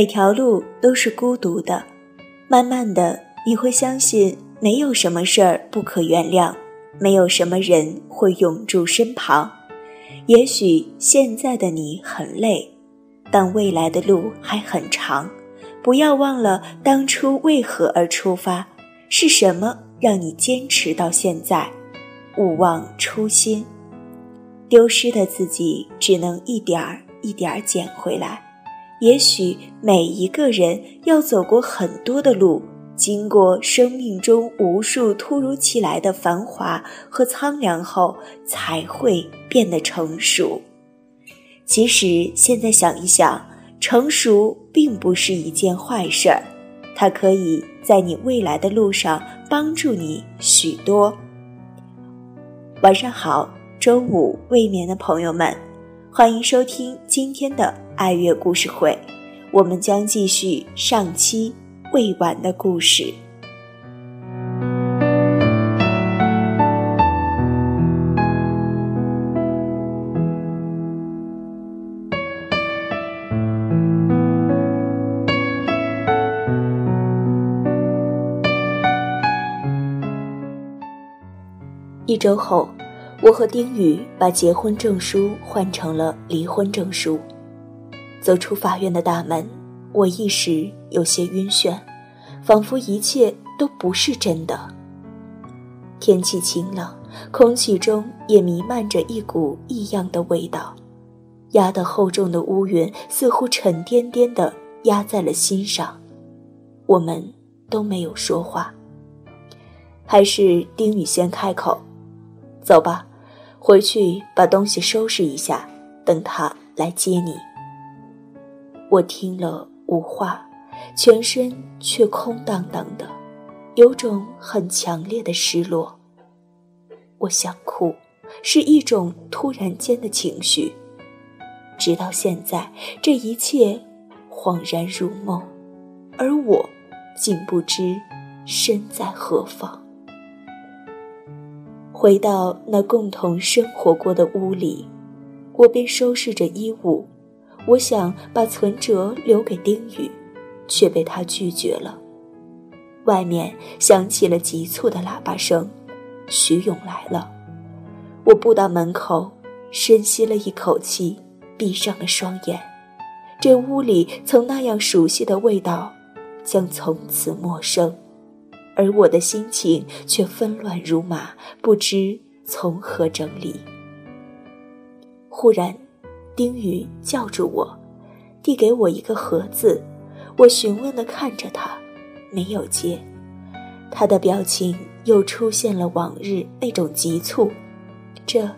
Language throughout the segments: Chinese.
每条路都是孤独的，慢慢的你会相信，没有什么事儿不可原谅，没有什么人会永驻身旁。也许现在的你很累，但未来的路还很长。不要忘了当初为何而出发，是什么让你坚持到现在？勿忘初心。丢失的自己，只能一点儿一点儿捡回来。也许每一个人要走过很多的路，经过生命中无数突如其来的繁华和苍凉后，才会变得成熟。其实现在想一想，成熟并不是一件坏事儿，它可以在你未来的路上帮助你许多。晚上好，周五未眠的朋友们，欢迎收听今天的。爱乐故事会，我们将继续上期未完的故事。一周后，我和丁宇把结婚证书换成了离婚证书。走出法院的大门，我一时有些晕眩，仿佛一切都不是真的。天气晴朗，空气中也弥漫着一股异样的味道，压得厚重的乌云似乎沉甸甸的压在了心上。我们都没有说话，还是丁宇先开口：“走吧，回去把东西收拾一下，等他来接你。”我听了无话，全身却空荡荡的，有种很强烈的失落。我想哭，是一种突然间的情绪。直到现在，这一切恍然如梦，而我竟不知身在何方。回到那共同生活过的屋里，我便收拾着衣物。我想把存折留给丁宇，却被他拒绝了。外面响起了急促的喇叭声，徐勇来了。我步到门口，深吸了一口气，闭上了双眼。这屋里曾那样熟悉的味道，将从此陌生，而我的心情却纷乱如麻，不知从何整理。忽然。丁宇叫住我，递给我一个盒子，我询问的看着他，没有接。他的表情又出现了往日那种急促。这，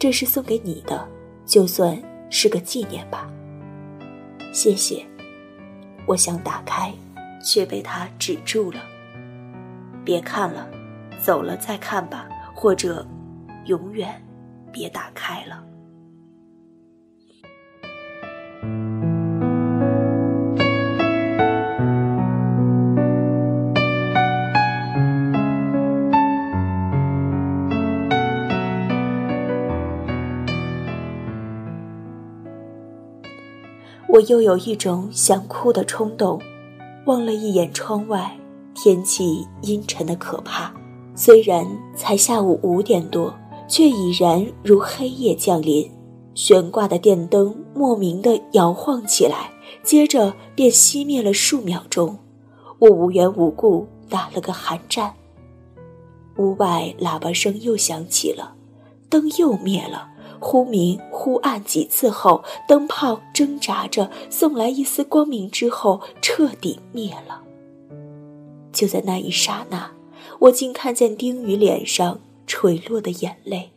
这是送给你的，就算是个纪念吧。谢谢。我想打开，却被他止住了。别看了，走了再看吧，或者，永远，别打开了。我又有一种想哭的冲动，望了一眼窗外，天气阴沉的可怕。虽然才下午五点多，却已然如黑夜降临。悬挂的电灯莫名的摇晃起来，接着便熄灭了数秒钟。我无缘无故打了个寒战。屋外喇叭声又响起了，灯又灭了。忽明忽暗几次后，灯泡挣扎着送来一丝光明之后，彻底灭了。就在那一刹那，我竟看见丁宇脸上垂落的眼泪。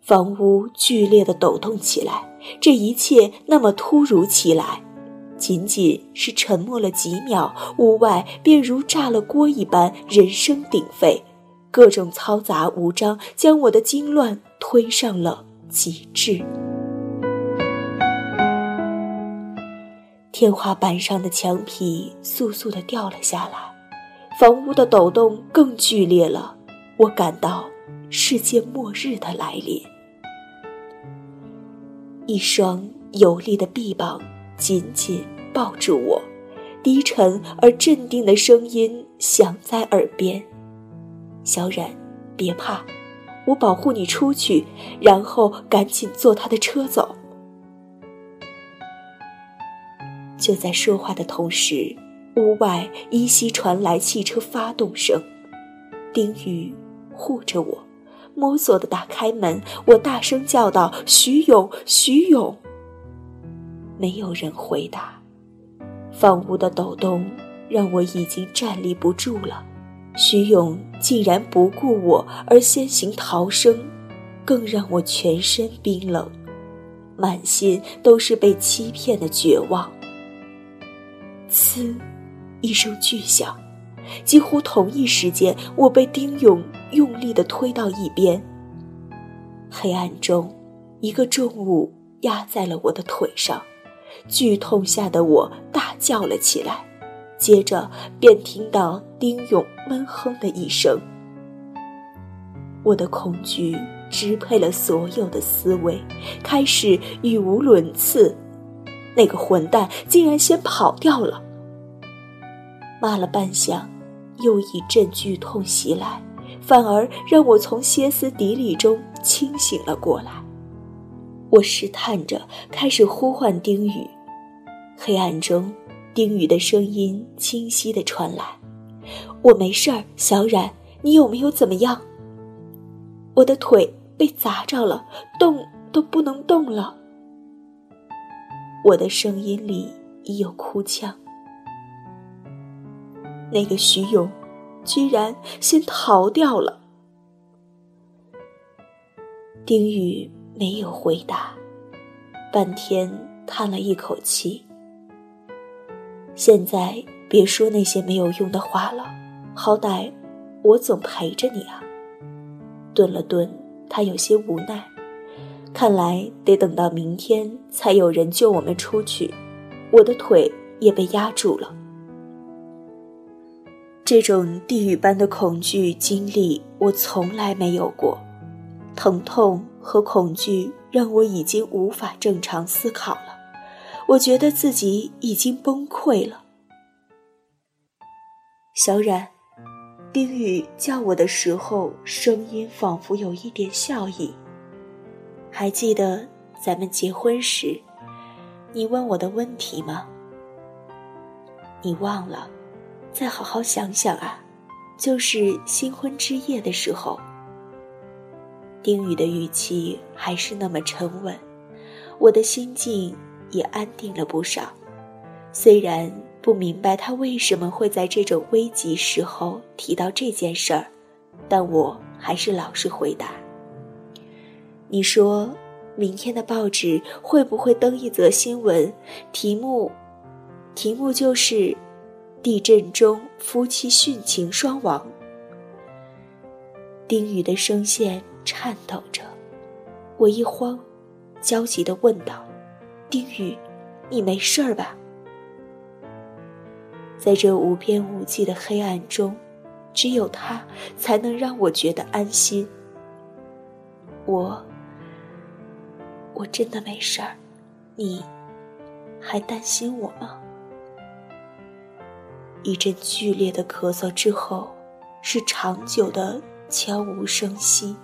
房屋剧烈的抖动起来，这一切那么突如其来，仅仅是沉默了几秒，屋外便如炸了锅一般，人声鼎沸。各种嘈杂无章，将我的惊乱推上了极致。天花板上的墙皮簌簌的掉了下来，房屋的抖动更剧烈了。我感到世界末日的来临。一双有力的臂膀紧紧抱住我，低沉而镇定的声音响在耳边：“小冉，别怕，我保护你出去，然后赶紧坐他的车走。”就在说话的同时，屋外依稀传来汽车发动声。丁宇护着我，摸索的打开门。我大声叫道：“徐勇，徐勇！”没有人回答。房屋的抖动让我已经站立不住了。徐勇竟然不顾我而先行逃生，更让我全身冰冷，满心都是被欺骗的绝望。呲，一声巨响，几乎同一时间，我被丁勇用力地推到一边。黑暗中，一个重物压在了我的腿上，剧痛下的我大叫了起来，接着便听到丁勇闷哼的一声。我的恐惧支配了所有的思维，开始语无伦次。那个混蛋竟然先跑掉了。骂了半晌，又一阵剧痛袭来，反而让我从歇斯底里中清醒了过来。我试探着开始呼唤丁宇，黑暗中，丁宇的声音清晰的传来：“我没事儿，小冉，你有没有怎么样？”我的腿被砸着了，动都不能动了。我的声音里已有哭腔。那个徐勇，居然先逃掉了。丁宇没有回答，半天叹了一口气。现在别说那些没有用的话了，好歹我总陪着你啊。顿了顿，他有些无奈。看来得等到明天才有人救我们出去，我的腿也被压住了。这种地狱般的恐惧经历我从来没有过，疼痛和恐惧让我已经无法正常思考了，我觉得自己已经崩溃了。小冉，丁宇叫我的时候，声音仿佛有一点笑意。还记得咱们结婚时，你问我的问题吗？你忘了？再好好想想啊，就是新婚之夜的时候。丁宇的语气还是那么沉稳，我的心境也安定了不少。虽然不明白他为什么会在这种危急时候提到这件事儿，但我还是老实回答。你说，明天的报纸会不会登一则新闻？题目，题目就是“地震中夫妻殉情双亡”。丁宇的声线颤抖着，我一慌，焦急地问道：“丁宇，你没事儿吧？”在这无边无际的黑暗中，只有他才能让我觉得安心。我。我真的没事儿，你还担心我吗？一阵剧烈的咳嗽之后，是长久的悄无声息。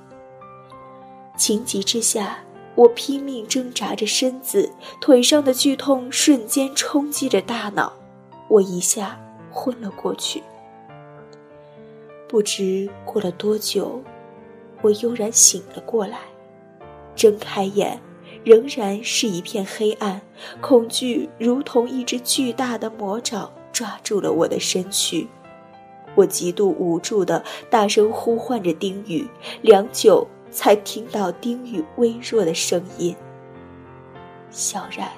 情急之下，我拼命挣扎着身子，腿上的剧痛瞬间冲击着大脑，我一下昏了过去。不知过了多久，我悠然醒了过来，睁开眼。仍然是一片黑暗，恐惧如同一只巨大的魔爪抓住了我的身躯。我极度无助的大声呼唤着丁宇，良久才听到丁宇微弱的声音：“小然，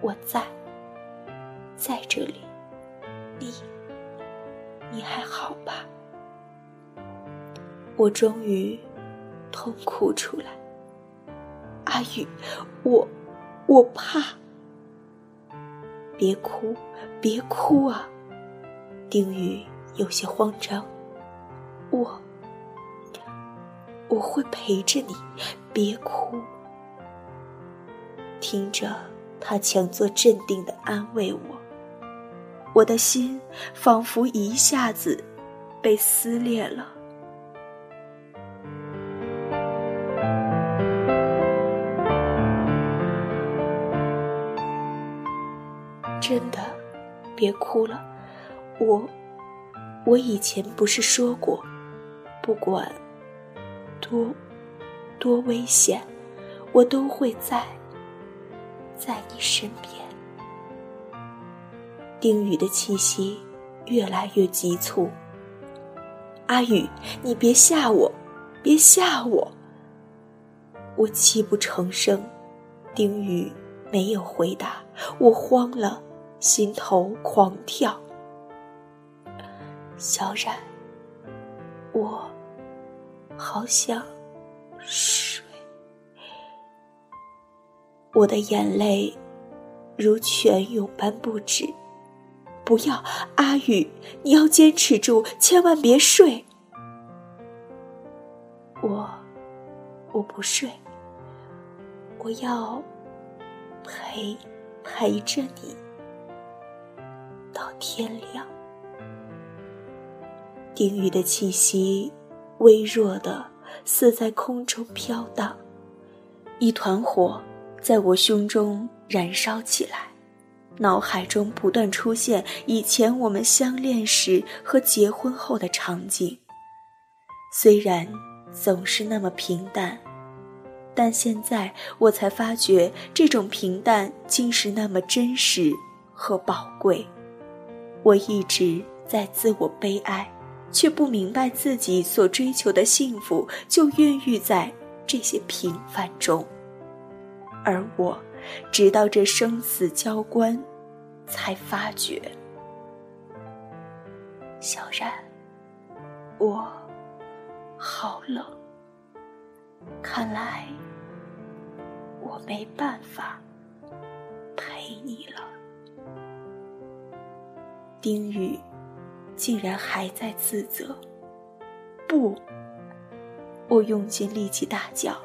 我在，在这里，你，你还好吧？”我终于痛哭出来。阿宇，我，我怕。别哭，别哭啊！丁宇有些慌张。我，我我会陪着你，别哭。听着他强作镇定的安慰我。我的心仿佛一下子被撕裂了。真的，别哭了，我，我以前不是说过，不管多多危险，我都会在在你身边。丁宇的气息越来越急促。阿宇，你别吓我，别吓我！我泣不成声。丁宇没有回答，我慌了，心头狂跳。小冉，我好想睡。我的眼泪如泉涌般不止。不要，阿宇，你要坚持住，千万别睡。我，我不睡。我要陪陪着你到天亮。丁雨的气息微弱的，似在空中飘荡，一团火在我胸中燃烧起来。脑海中不断出现以前我们相恋时和结婚后的场景，虽然总是那么平淡，但现在我才发觉这种平淡竟是那么真实和宝贵。我一直在自我悲哀，却不明白自己所追求的幸福就孕育在这些平凡中，而我。直到这生死交关，才发觉，小然，我好冷。看来我没办法陪你了。丁宇竟然还在自责。不，我用尽力气大叫：“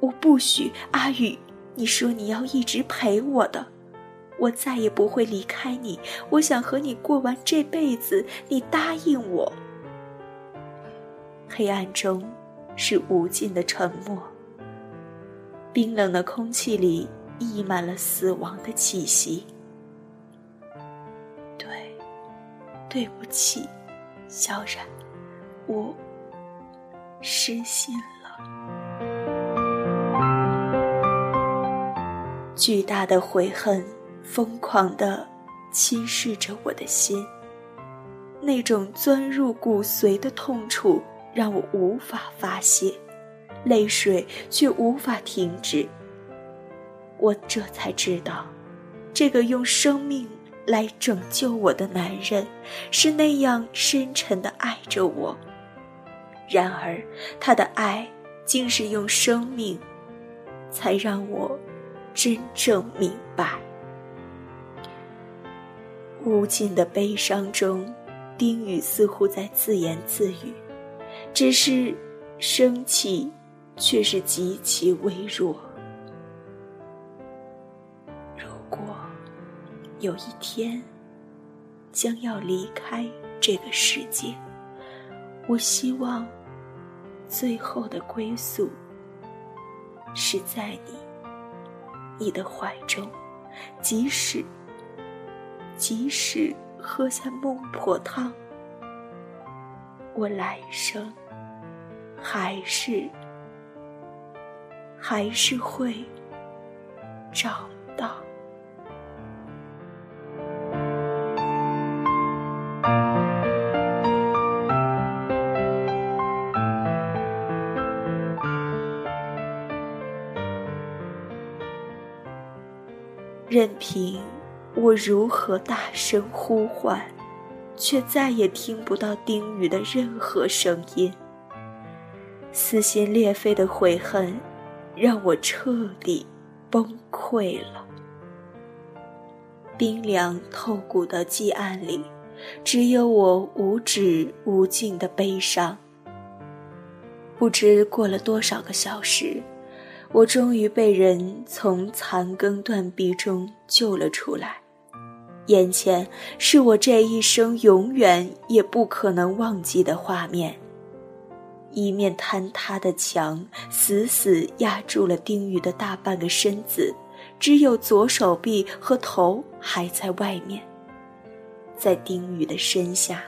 我不许阿宇！”你说你要一直陪我的，我再也不会离开你。我想和你过完这辈子，你答应我。黑暗中是无尽的沉默，冰冷的空气里溢满了死亡的气息。对不起，小冉，我失信了。巨大的悔恨，疯狂地侵蚀着我的心。那种钻入骨髓的痛楚让我无法发泄，泪水却无法停止。我这才知道，这个用生命来拯救我的男人，是那样深沉的爱着我。然而，他的爱竟是用生命，才让我。真正明白，无尽的悲伤中，丁宇似乎在自言自语，只是生气却是极其微弱。有一天将要离开这个世界，我希望最后的归宿是在你。你的怀中，即使即使喝下孟婆汤，我来生还是还是会找到。任凭我如何大声呼唤，却再也听不到丁宇的任何声音。撕心裂肺的悔恨，让我彻底崩溃了。冰凉透骨的记案里，只有我无止无尽的悲伤。不知过了多少个小时。我终于被人从残羹断壁中救了出来，眼前是我这一生永远也不可能忘记的画面。一面坍塌的墙死死压住了丁宇的大半个身子，只有左手臂和头还在外面。在丁宇的身下，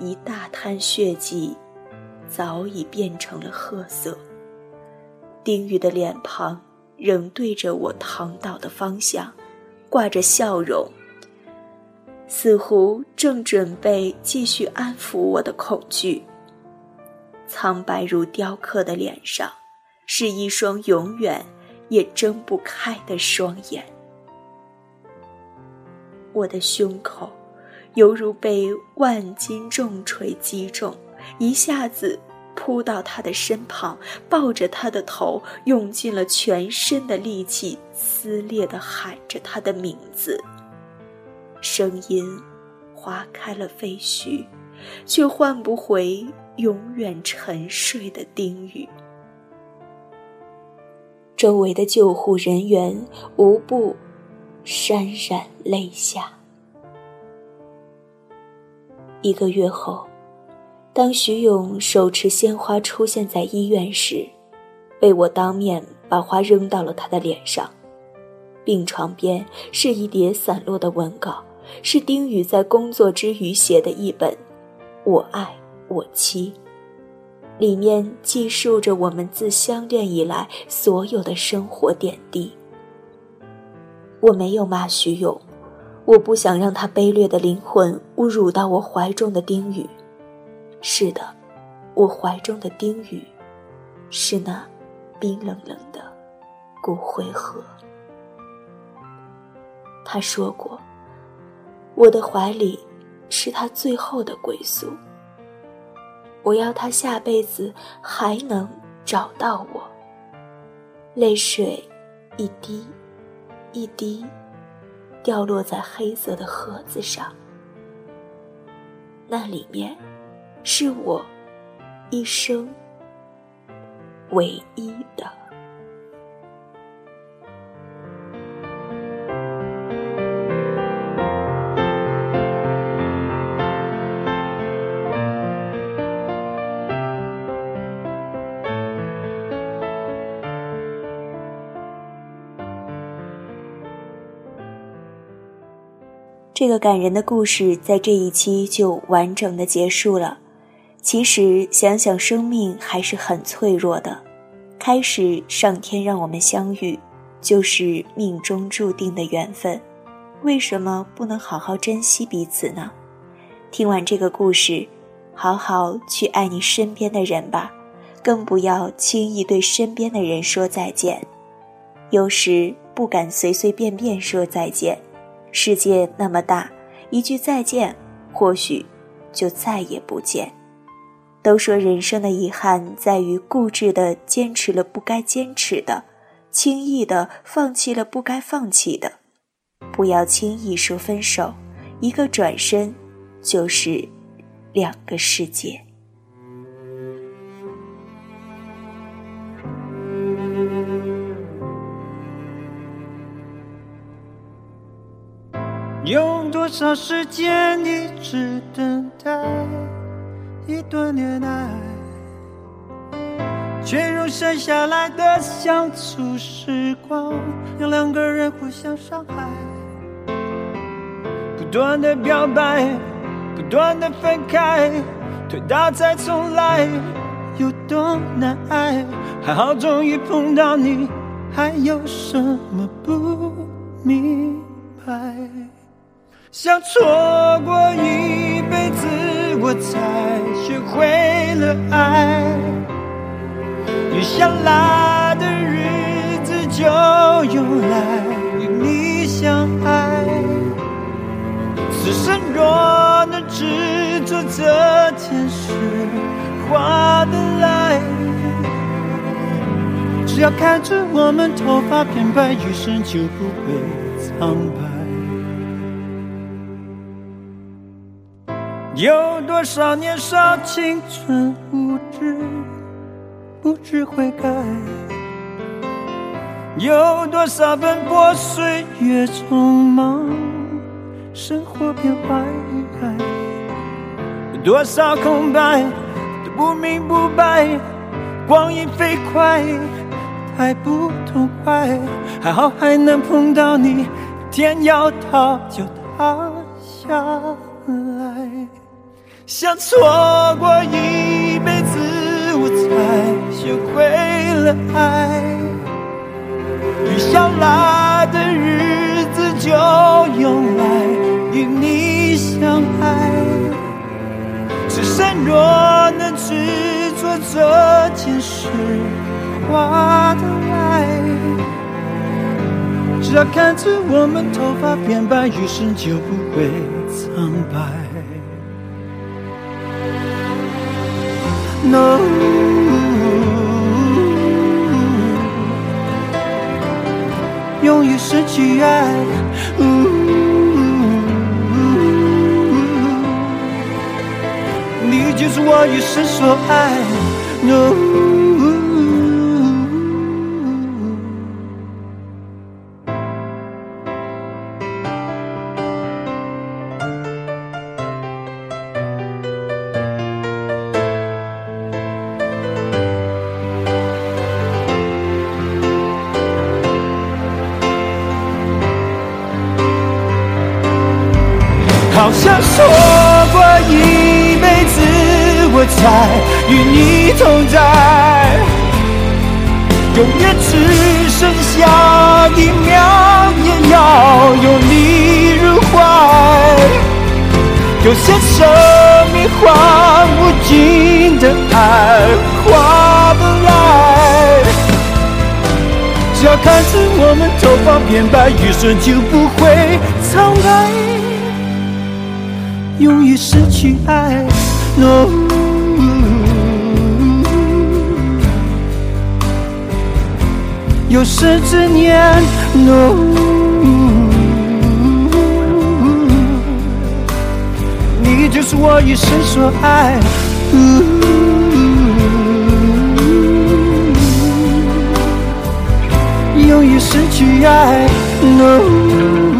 一大滩血迹早已变成了褐色。丁宇的脸庞仍对着我躺倒的方向，挂着笑容，似乎正准备继续安抚我的恐惧。苍白如雕刻的脸上，是一双永远也睁不开的双眼。我的胸口犹如被万斤重锤击中，一下子。扑到他的身旁，抱着他的头，用尽了全身的力气，撕裂地喊着他的名字。声音划开了废墟，却换不回永远沉睡的丁宇。周围的救护人员无不潸然泪下。一个月后。当徐勇手持鲜花出现在医院时，被我当面把花扔到了他的脸上。病床边是一叠散落的文稿，是丁宇在工作之余写的一本《我爱我妻》，里面记述着我们自相恋以来所有的生活点滴。我没有骂徐勇，我不想让他卑劣的灵魂侮辱到我怀中的丁宇。是的，我怀中的丁宇，是那冰冷冷的骨灰盒。他说过，我的怀里是他最后的归宿。我要他下辈子还能找到我。泪水一滴一滴掉落在黑色的盒子上，那里面。是我一生唯一的。这个感人的故事在这一期就完整的结束了。其实想想，生命还是很脆弱的。开始，上天让我们相遇，就是命中注定的缘分。为什么不能好好珍惜彼此呢？听完这个故事，好好去爱你身边的人吧，更不要轻易对身边的人说再见。有时不敢随随便便说再见，世界那么大，一句再见，或许就再也不见。都说人生的遗憾在于固执的坚持了不该坚持的，轻易的放弃了不该放弃的。不要轻易说分手，一个转身，就是两个世界。用多少时间一直等待？一段恋爱，却用剩下来的相处时光，让两个人互相伤害。不断的表白，不断的分开，推倒再重来，有多难挨？还好终于碰到你，还有什么不明白？想错过一辈子，我才学会了爱。余下来的日子就用来与你相爱。此生若能执着这件事，划得来。只要看着我们头发变白，余生就不会苍白。有多少年少青春无知，不知悔改？有多少奔波岁月匆忙，生活变坏，有多少空白都不明不白，光阴飞快，太不痛快，还好还能碰到你，天要塌就塌下，想错过一辈子，我才学会了爱。雨下来的日子就用来与你相爱，只剩若能执着这件事，划得来。只要看着我们头发变白，余生就不会苍白。No。容易失去爱，你就是我一生所爱。No 想说过一辈子，我才与你同在，永远只剩下一秒，也要有你入怀。有些生命换无尽的爱，划不来。只要看着我们头发变白，余生就不会苍白。容易失去爱，no。有时执念，no。你就是我一生所爱。容易失去爱，no。